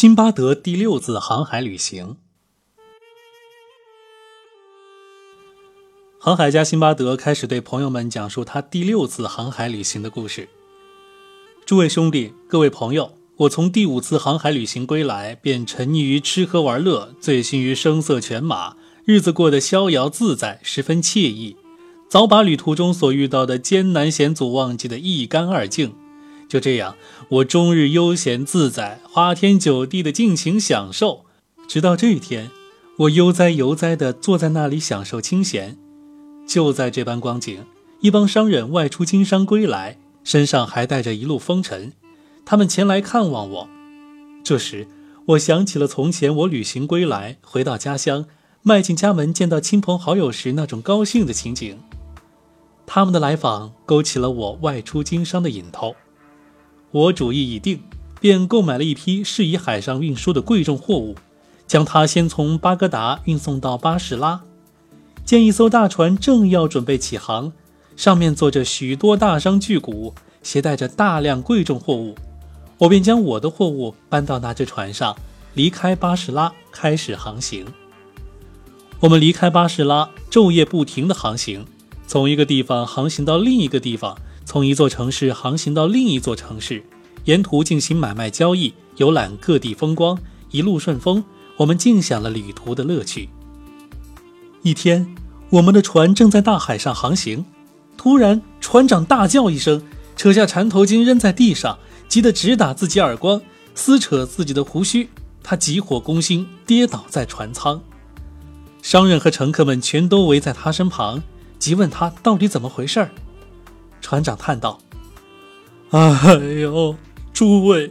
辛巴德第六次航海旅行。航海家辛巴德开始对朋友们讲述他第六次航海旅行的故事。诸位兄弟，各位朋友，我从第五次航海旅行归来，便沉溺于吃喝玩乐，醉心于声色犬马，日子过得逍遥自在，十分惬意，早把旅途中所遇到的艰难险阻忘记得一干二净。就这样，我终日悠闲自在，花天酒地的尽情享受。直到这一天，我悠哉悠哉地坐在那里享受清闲。就在这般光景，一帮商人外出经商归来，身上还带着一路风尘。他们前来看望我。这时，我想起了从前我旅行归来，回到家乡，迈进家门见到亲朋好友时那种高兴的情景。他们的来访勾起了我外出经商的瘾头。我主意已定，便购买了一批适宜海上运输的贵重货物，将它先从巴格达运送到巴士拉。见一艘大船正要准备起航，上面坐着许多大商巨贾，携带着大量贵重货物，我便将我的货物搬到那只船上，离开巴士拉，开始航行。我们离开巴士拉，昼夜不停地航行，从一个地方航行到另一个地方。从一座城市航行到另一座城市，沿途进行买卖交易，游览各地风光，一路顺风。我们尽享了旅途的乐趣。一天，我们的船正在大海上航行，突然船长大叫一声，扯下缠头巾扔在地上，急得直打自己耳光，撕扯自己的胡须。他急火攻心，跌倒在船舱。商人和乘客们全都围在他身旁，急问他到底怎么回事儿。船长叹道：“哎呦，诸位，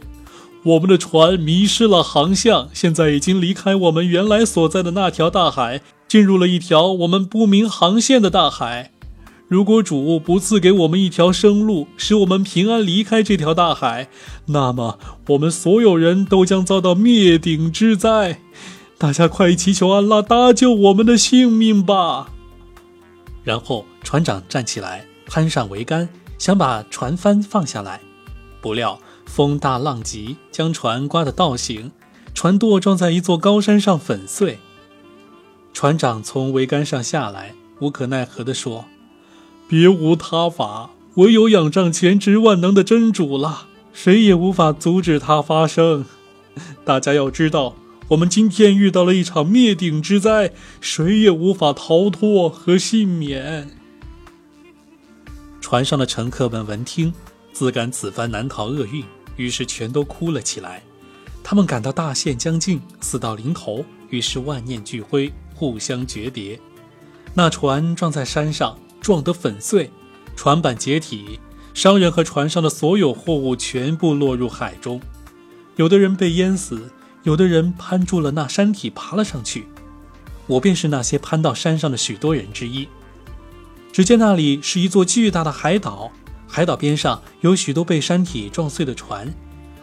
我们的船迷失了航向，现在已经离开我们原来所在的那条大海，进入了一条我们不明航线的大海。如果主不赐给我们一条生路，使我们平安离开这条大海，那么我们所有人都将遭到灭顶之灾。大家快祈求安拉搭救我们的性命吧！”然后船长站起来。攀上桅杆，想把船帆放下来，不料风大浪急，将船刮得倒行，船舵撞在一座高山上粉碎。船长从桅杆上下来，无可奈何地说：“别无他法，唯有仰仗全知万能的真主了，谁也无法阻止它发生。大家要知道，我们今天遇到了一场灭顶之灾，谁也无法逃脱和幸免。”船上的乘客们闻听，自感此番难逃厄运，于是全都哭了起来。他们感到大限将近，死到临头，于是万念俱灰，互相诀别。那船撞在山上，撞得粉碎，船板解体，商人和船上的所有货物全部落入海中。有的人被淹死，有的人攀住了那山体爬了上去。我便是那些攀到山上的许多人之一。只见那里是一座巨大的海岛，海岛边上有许多被山体撞碎的船，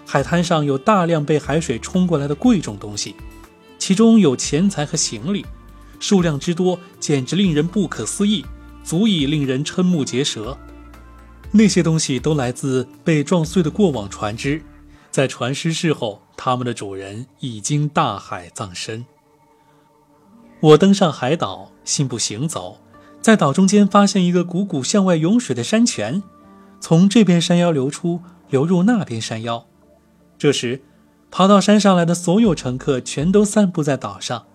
海滩上有大量被海水冲过来的贵重东西，其中有钱财和行李，数量之多简直令人不可思议，足以令人瞠目结舌。那些东西都来自被撞碎的过往船只，在船失事后，他们的主人已经大海葬身。我登上海岛，信步行走。在岛中间发现一个汩汩向外涌水的山泉，从这边山腰流出，流入那边山腰。这时，爬到山上来的所有乘客全都散布在岛上。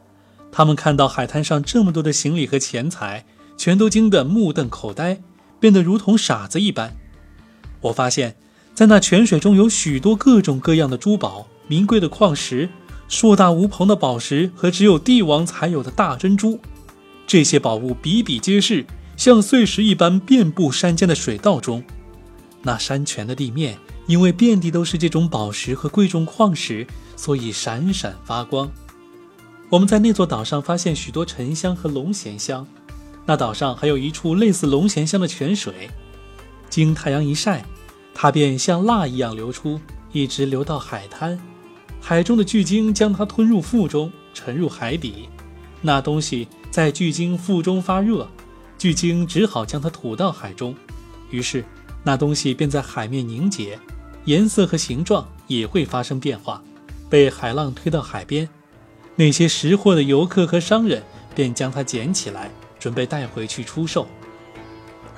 他们看到海滩上这么多的行李和钱财，全都惊得目瞪口呆，变得如同傻子一般。我发现，在那泉水中有许多各种各样的珠宝、名贵的矿石、硕大无朋的宝石和只有帝王才有的大珍珠。这些宝物比比皆是，像碎石一般遍布山间的水道中。那山泉的地面因为遍地都是这种宝石和贵重矿石，所以闪闪发光。我们在那座岛上发现许多沉香和龙涎香。那岛上还有一处类似龙涎香的泉水，经太阳一晒，它便像蜡一样流出，一直流到海滩。海中的巨鲸将它吞入腹中，沉入海底。那东西。在巨鲸腹中发热，巨鲸只好将它吐到海中，于是那东西便在海面凝结，颜色和形状也会发生变化，被海浪推到海边，那些识货的游客和商人便将它捡起来，准备带回去出售；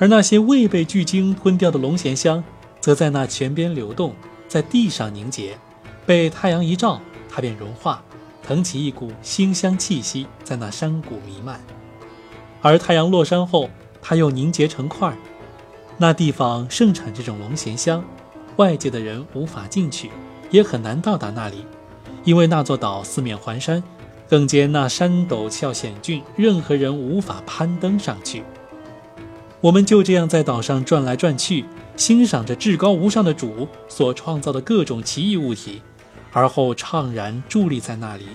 而那些未被巨鲸吞掉的龙涎香，则在那泉边流动，在地上凝结，被太阳一照，它便融化，腾起一股馨香气息，在那山谷弥漫。而太阳落山后，它又凝结成块。那地方盛产这种龙涎香，外界的人无法进去，也很难到达那里。因为那座岛四面环山，更兼那山陡峭险峻，任何人无法攀登上去。我们就这样在岛上转来转去，欣赏着至高无上的主所创造的各种奇异物体，而后怅然伫立在那里，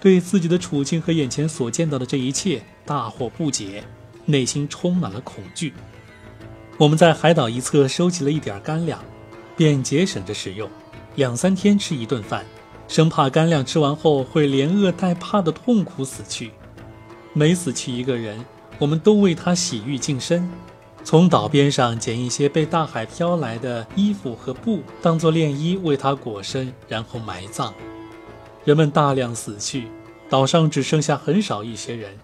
对自己的处境和眼前所见到的这一切大惑不解，内心充满了恐惧。我们在海岛一侧收集了一点干粮，便节省着使用，两三天吃一顿饭。生怕干粮吃完后会连饿带怕的痛苦死去，每死去一个人，我们都为他洗浴净身，从岛边上捡一些被大海飘来的衣服和布，当做殓衣为他裹身，然后埋葬。人们大量死去，岛上只剩下很少一些人，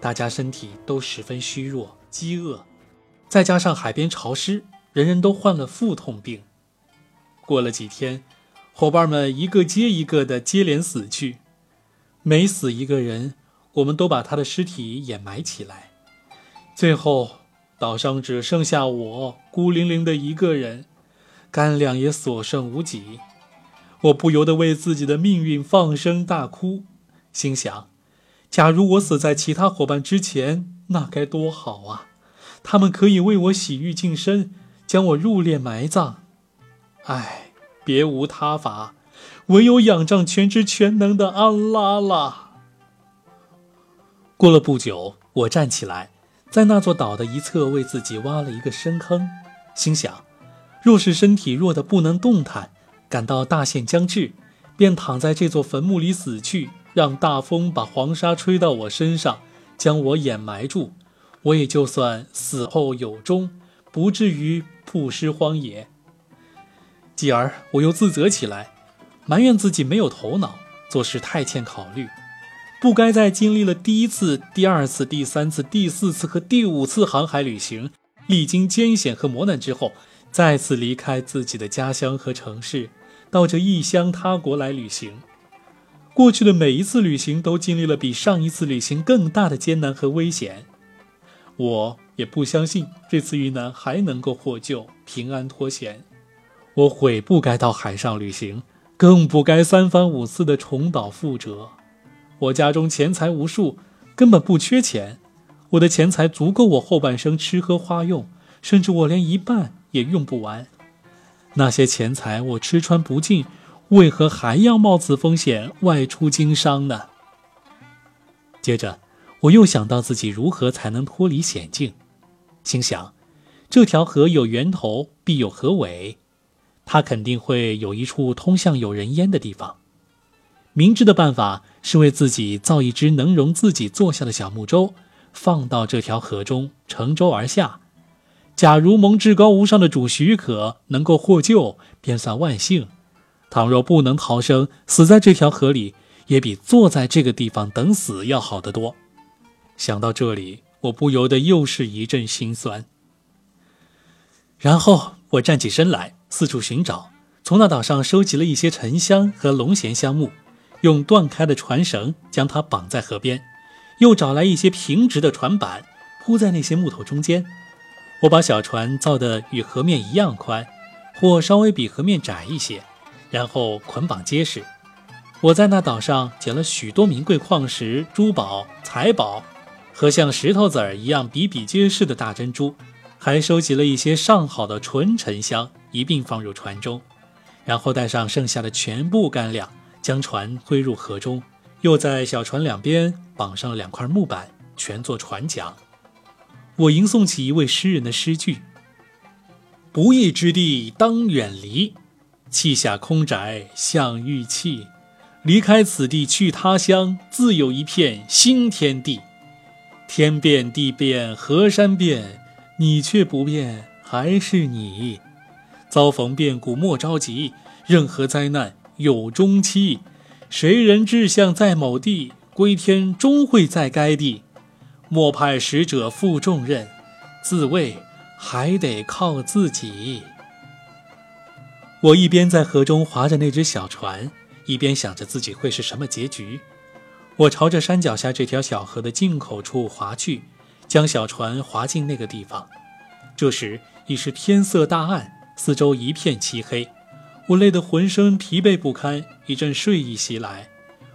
大家身体都十分虚弱，饥饿，再加上海边潮湿，人人都患了腹痛病。过了几天。伙伴们一个接一个的接连死去，每死一个人，我们都把他的尸体掩埋起来。最后，岛上只剩下我孤零零的一个人，干粮也所剩无几。我不由得为自己的命运放声大哭，心想：假如我死在其他伙伴之前，那该多好啊！他们可以为我洗浴净身，将我入殓埋葬。唉。别无他法，唯有仰仗全知全能的安拉了。过了不久，我站起来，在那座岛的一侧为自己挖了一个深坑，心想：若是身体弱得不能动弹，感到大限将至，便躺在这座坟墓里死去，让大风把黄沙吹到我身上，将我掩埋住，我也就算死后有终，不至于曝尸荒野。继而我又自责起来，埋怨自己没有头脑，做事太欠考虑，不该在经历了第一次、第二次、第三次、第四次和第五次航海旅行，历经艰险和磨难之后，再次离开自己的家乡和城市，到这异乡他国来旅行。过去的每一次旅行都经历了比上一次旅行更大的艰难和危险，我也不相信这次遇难还能够获救、平安脱险。我悔不该到海上旅行，更不该三番五次的重蹈覆辙。我家中钱财无数，根本不缺钱。我的钱财足够我后半生吃喝花用，甚至我连一半也用不完。那些钱财我吃穿不尽，为何还要冒此风险外出经商呢？接着，我又想到自己如何才能脱离险境，心想：这条河有源头，必有河尾。它肯定会有一处通向有人烟的地方。明智的办法是为自己造一只能容自己坐下的小木舟，放到这条河中，乘舟而下。假如蒙至高无上的主许可，能够获救，便算万幸；倘若不能逃生，死在这条河里，也比坐在这个地方等死要好得多。想到这里，我不由得又是一阵心酸。然后我站起身来。四处寻找，从那岛上收集了一些沉香和龙涎香木，用断开的船绳将它绑在河边，又找来一些平直的船板铺在那些木头中间。我把小船造得与河面一样宽，或稍微比河面窄一些，然后捆绑结实。我在那岛上捡了许多名贵矿石、珠宝、财宝和像石头子儿一样比比皆是的大珍珠，还收集了一些上好的纯沉香。一并放入船中，然后带上剩下的全部干粮，将船推入河中，又在小船两边绑上了两块木板，全做船桨。我吟诵起一位诗人的诗句：“不义之地当远离，弃下空宅向玉器。离开此地去他乡，自有一片新天地。天变地变河山变，你却不变，还是你。”遭逢变故莫着急，任何灾难有终期。谁人志向在某地，归天终会在该地。莫派使者负重任，自卫还得靠自己。我一边在河中划着那只小船，一边想着自己会是什么结局。我朝着山脚下这条小河的进口处划去，将小船划进那个地方。这时已是天色大暗，四周一片漆黑，我累得浑身疲惫不堪，一阵睡意袭来。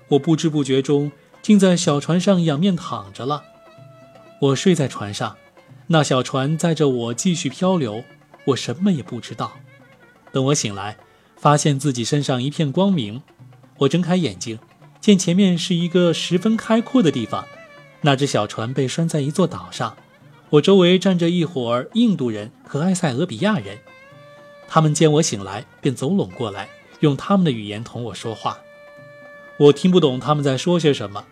我不知不觉中竟在小船上仰面躺着了。我睡在船上，那小船载着我继续漂流，我什么也不知道。等我醒来，发现自己身上一片光明。我睁开眼睛，见前面是一个十分开阔的地方，那只小船被拴在一座岛上。我周围站着一伙儿印度人和埃塞俄比亚人，他们见我醒来，便走拢过来，用他们的语言同我说话。我听不懂他们在说些什么，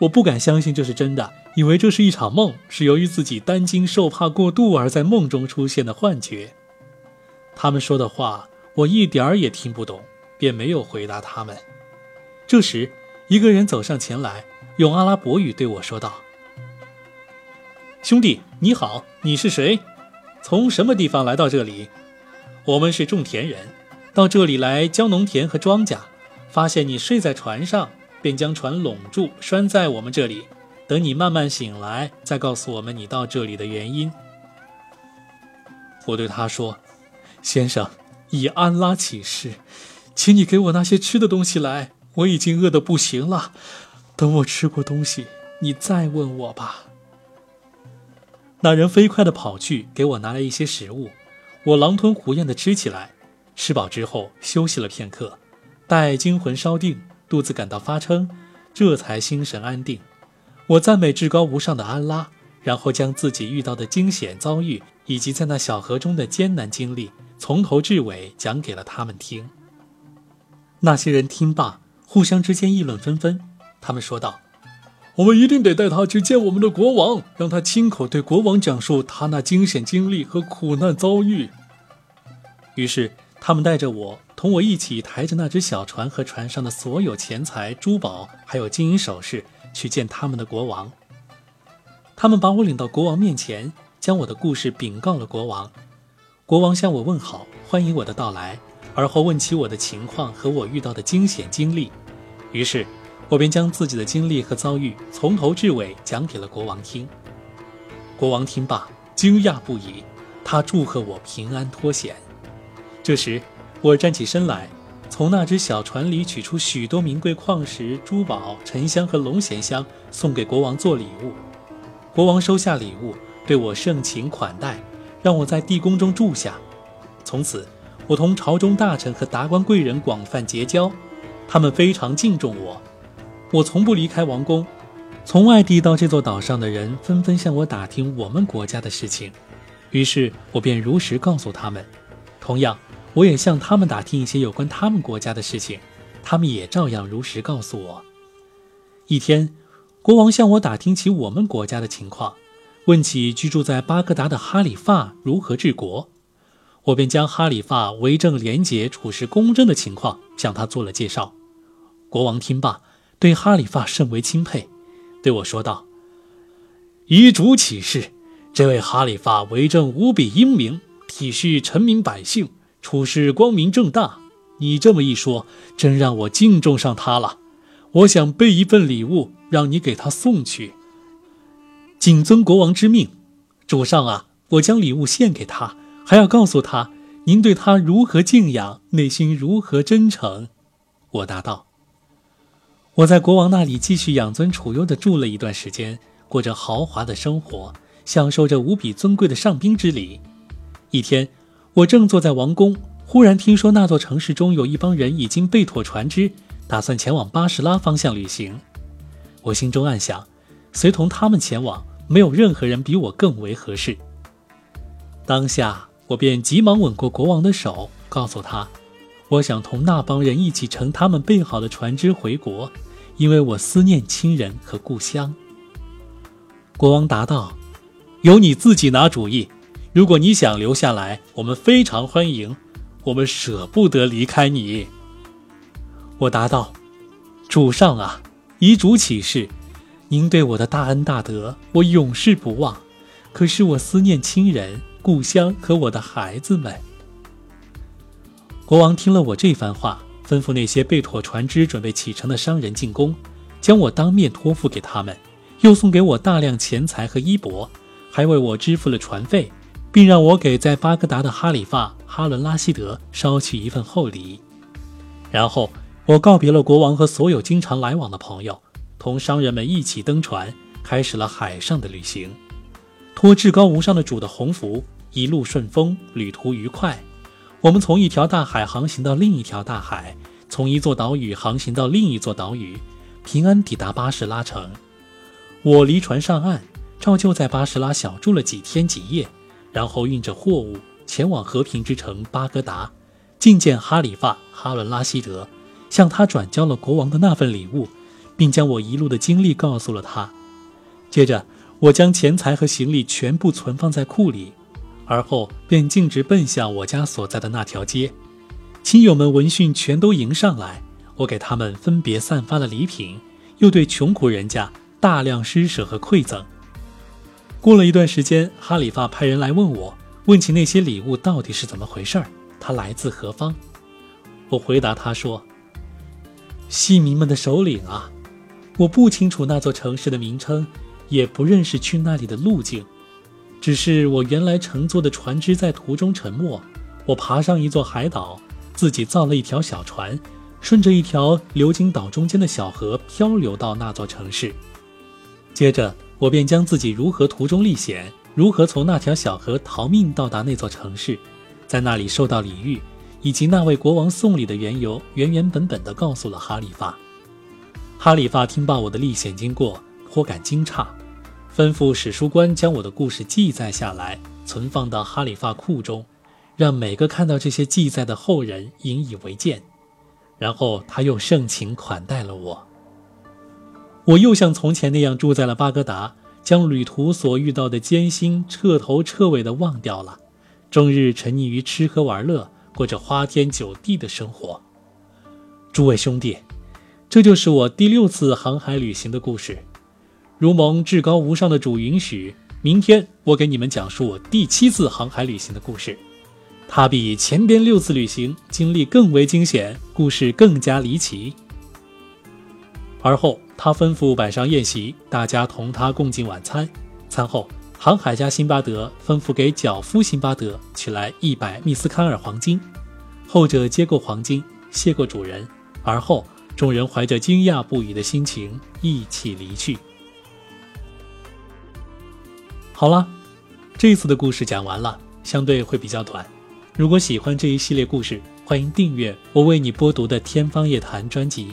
我不敢相信这是真的，以为这是一场梦，是由于自己担惊受怕过度而在梦中出现的幻觉。他们说的话我一点儿也听不懂，便没有回答他们。这时，一个人走上前来，用阿拉伯语对我说道。兄弟，你好，你是谁？从什么地方来到这里？我们是种田人，到这里来浇农田和庄稼，发现你睡在船上，便将船拢住，拴在我们这里，等你慢慢醒来，再告诉我们你到这里的原因。我对他说：“先生，以安拉起誓，请你给我那些吃的东西来，我已经饿得不行了。等我吃过东西，你再问我吧。”那人飞快地跑去，给我拿来一些食物，我狼吞虎咽地吃起来。吃饱之后，休息了片刻，待惊魂稍定，肚子感到发撑，这才心神安定。我赞美至高无上的安拉，然后将自己遇到的惊险遭遇，以及在那小河中的艰难经历，从头至尾讲给了他们听。那些人听罢，互相之间议论纷纷，他们说道。我们一定得带他去见我们的国王，让他亲口对国王讲述他那惊险经历和苦难遭遇。于是，他们带着我，同我一起抬着那只小船和船上的所有钱财、珠宝，还有金银首饰，去见他们的国王。他们把我领到国王面前，将我的故事禀告了国王。国王向我问好，欢迎我的到来，而后问起我的情况和我遇到的惊险经历。于是。我便将自己的经历和遭遇从头至尾讲给了国王听。国王听罢，惊讶不已，他祝贺我平安脱险。这时，我站起身来，从那只小船里取出许多名贵矿石、珠宝、沉香和龙涎香，送给国王做礼物。国王收下礼物，对我盛情款待，让我在地宫中住下。从此，我同朝中大臣和达官贵人广泛结交，他们非常敬重我。我从不离开王宫，从外地到这座岛上的人纷纷向我打听我们国家的事情，于是我便如实告诉他们。同样，我也向他们打听一些有关他们国家的事情，他们也照样如实告诉我。一天，国王向我打听起我们国家的情况，问起居住在巴格达的哈里发如何治国，我便将哈里发为政廉洁、处事公正的情况向他做了介绍。国王听罢。对哈里发甚为钦佩，对我说道：“遗嘱启示，这位哈里发为政无比英明，体恤臣民百姓，处事光明正大。你这么一说，真让我敬重上他了。我想备一份礼物，让你给他送去。谨遵国王之命，主上啊，我将礼物献给他，还要告诉他您对他如何敬仰，内心如何真诚。”我答道。我在国王那里继续养尊处优地住了一段时间，过着豪华的生活，享受着无比尊贵的上宾之礼。一天，我正坐在王宫，忽然听说那座城市中有一帮人已经备妥船只，打算前往巴士拉方向旅行。我心中暗想，随同他们前往，没有任何人比我更为合适。当下，我便急忙吻过国王的手，告诉他，我想同那帮人一起乘他们备好的船只回国。因为我思念亲人和故乡。国王答道：“由你自己拿主意。如果你想留下来，我们非常欢迎。我们舍不得离开你。”我答道：“主上啊，遗嘱启示，您对我的大恩大德，我永世不忘。可是我思念亲人、故乡和我的孩子们。”国王听了我这番话，吩咐那些备妥船只准备启程的商人进宫，将我当面托付给他们，又送给我大量钱财和衣帛，还为我支付了船费，并让我给在巴格达的哈里发哈伦拉希德捎去一份厚礼。然后我告别了国王和所有经常来往的朋友，同商人们一起登船，开始了海上的旅行。托至高无上的主的鸿福，一路顺风，旅途愉快。我们从一条大海航行到另一条大海，从一座岛屿航行到另一座岛屿，平安抵达巴士拉城。我离船上岸，照旧在巴士拉小住了几天几夜，然后运着货物前往和平之城巴格达，觐见哈里发哈伦拉希德，向他转交了国王的那份礼物，并将我一路的经历告诉了他。接着，我将钱财和行李全部存放在库里。而后便径直奔向我家所在的那条街，亲友们闻讯全都迎上来，我给他们分别散发了礼品，又对穷苦人家大量施舍和馈赠。过了一段时间，哈里发派人来问我，问起那些礼物到底是怎么回事儿，他来自何方？我回答他说：“戏民们的首领啊，我不清楚那座城市的名称，也不认识去那里的路径。”只是我原来乘坐的船只在途中沉没，我爬上一座海岛，自己造了一条小船，顺着一条流经岛中间的小河漂流到那座城市。接着，我便将自己如何途中历险，如何从那条小河逃命到达那座城市，在那里受到礼遇，以及那位国王送礼的缘由，原原本本地告诉了哈里发。哈里发听罢我的历险经过，颇感惊诧。吩咐史书官将我的故事记载下来，存放到哈里发库中，让每个看到这些记载的后人引以为鉴。然后他又盛情款待了我。我又像从前那样住在了巴格达，将旅途所遇到的艰辛彻头彻尾地忘掉了，终日沉溺于吃喝玩乐，过着花天酒地的生活。诸位兄弟，这就是我第六次航海旅行的故事。如蒙至高无上的主允许，明天我给你们讲述我第七次航海旅行的故事。它比前边六次旅行经历更为惊险，故事更加离奇。而后，他吩咐摆上宴席，大家同他共进晚餐。餐后，航海家辛巴德吩咐给脚夫辛巴德取来一百密斯坎尔黄金，后者接过黄金，谢过主人。而后，众人怀着惊讶不已的心情一起离去。好了，这次的故事讲完了，相对会比较短。如果喜欢这一系列故事，欢迎订阅我为你播读的《天方夜谭》专辑。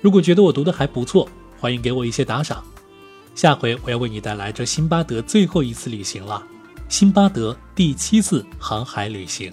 如果觉得我读的还不错，欢迎给我一些打赏。下回我要为你带来这辛巴德最后一次旅行了，辛巴德第七次航海旅行。